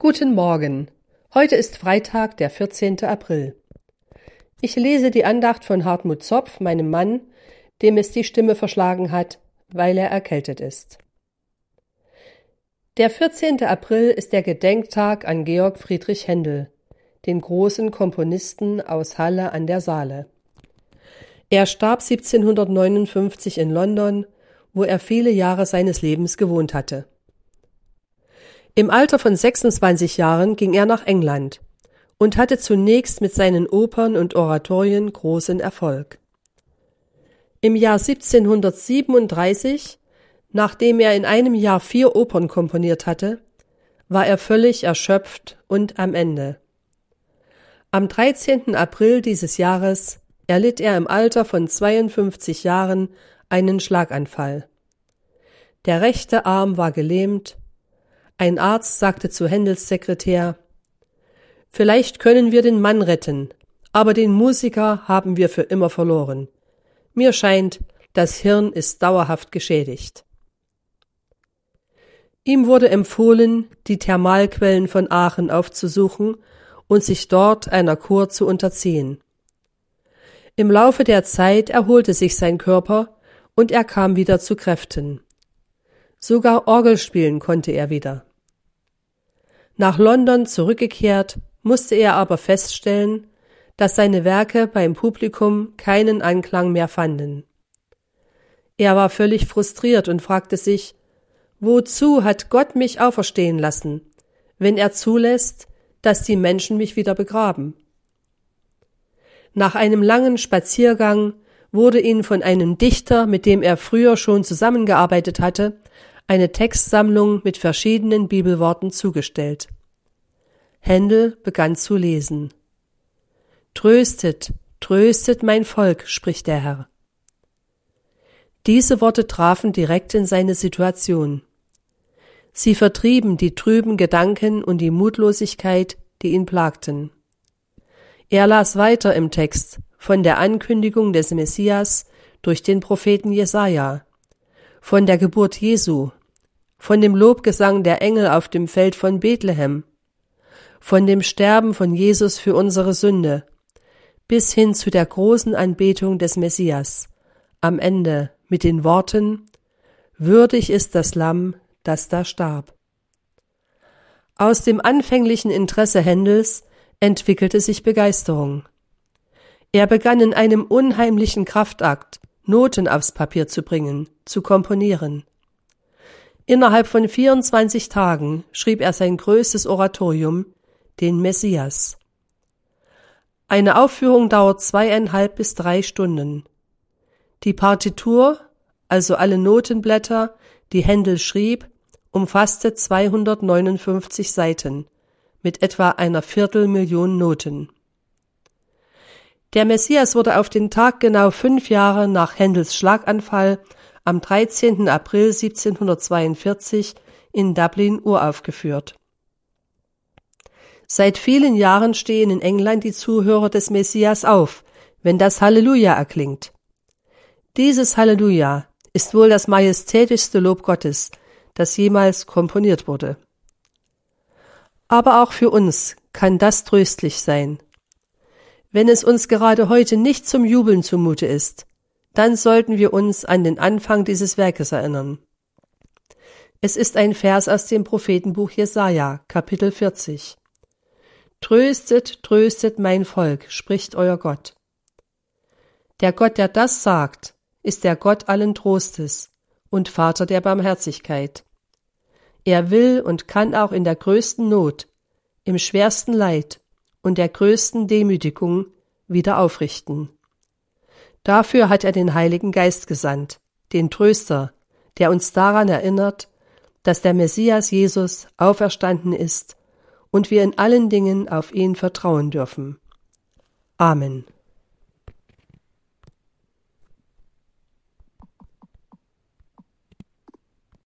Guten Morgen. Heute ist Freitag, der 14. April. Ich lese die Andacht von Hartmut Zopf, meinem Mann, dem es die Stimme verschlagen hat, weil er erkältet ist. Der 14. April ist der Gedenktag an Georg Friedrich Händel, den großen Komponisten aus Halle an der Saale. Er starb 1759 in London, wo er viele Jahre seines Lebens gewohnt hatte. Im Alter von 26 Jahren ging er nach England und hatte zunächst mit seinen Opern und Oratorien großen Erfolg. Im Jahr 1737, nachdem er in einem Jahr vier Opern komponiert hatte, war er völlig erschöpft und am Ende. Am 13. April dieses Jahres erlitt er im Alter von 52 Jahren einen Schlaganfall. Der rechte Arm war gelähmt ein Arzt sagte zu Händels Sekretär Vielleicht können wir den Mann retten, aber den Musiker haben wir für immer verloren. Mir scheint, das Hirn ist dauerhaft geschädigt. Ihm wurde empfohlen, die Thermalquellen von Aachen aufzusuchen und sich dort einer Kur zu unterziehen. Im Laufe der Zeit erholte sich sein Körper und er kam wieder zu Kräften. Sogar Orgel spielen konnte er wieder. Nach London zurückgekehrt, musste er aber feststellen, dass seine Werke beim Publikum keinen Anklang mehr fanden. Er war völlig frustriert und fragte sich, wozu hat Gott mich auferstehen lassen, wenn er zulässt, dass die Menschen mich wieder begraben? Nach einem langen Spaziergang wurde ihm von einem Dichter, mit dem er früher schon zusammengearbeitet hatte, eine Textsammlung mit verschiedenen Bibelworten zugestellt. Händel begann zu lesen. Tröstet, tröstet mein Volk, spricht der Herr. Diese Worte trafen direkt in seine Situation. Sie vertrieben die trüben Gedanken und die Mutlosigkeit, die ihn plagten. Er las weiter im Text von der Ankündigung des Messias durch den Propheten Jesaja, von der Geburt Jesu, von dem Lobgesang der Engel auf dem Feld von Bethlehem, von dem Sterben von Jesus für unsere Sünde, bis hin zu der großen Anbetung des Messias, am Ende mit den Worten Würdig ist das Lamm, das da starb. Aus dem anfänglichen Interesse Händels entwickelte sich Begeisterung. Er begann in einem unheimlichen Kraftakt, Noten aufs Papier zu bringen, zu komponieren. Innerhalb von 24 Tagen schrieb er sein größtes Oratorium, den Messias. Eine Aufführung dauert zweieinhalb bis drei Stunden. Die Partitur, also alle Notenblätter, die Händel schrieb, umfasste 259 Seiten mit etwa einer Viertelmillion Noten. Der Messias wurde auf den Tag genau fünf Jahre nach Händels Schlaganfall am 13. April 1742 in Dublin uraufgeführt. Seit vielen Jahren stehen in England die Zuhörer des Messias auf, wenn das Halleluja erklingt. Dieses Halleluja ist wohl das majestätischste Lob Gottes, das jemals komponiert wurde. Aber auch für uns kann das tröstlich sein. Wenn es uns gerade heute nicht zum Jubeln zumute ist, dann sollten wir uns an den Anfang dieses Werkes erinnern. Es ist ein Vers aus dem Prophetenbuch Jesaja, Kapitel 40. Tröstet, tröstet mein Volk, spricht euer Gott. Der Gott, der das sagt, ist der Gott allen Trostes und Vater der Barmherzigkeit. Er will und kann auch in der größten Not, im schwersten Leid und der größten Demütigung wieder aufrichten. Dafür hat er den Heiligen Geist gesandt, den Tröster, der uns daran erinnert, dass der Messias Jesus auferstanden ist und wir in allen Dingen auf ihn vertrauen dürfen. Amen.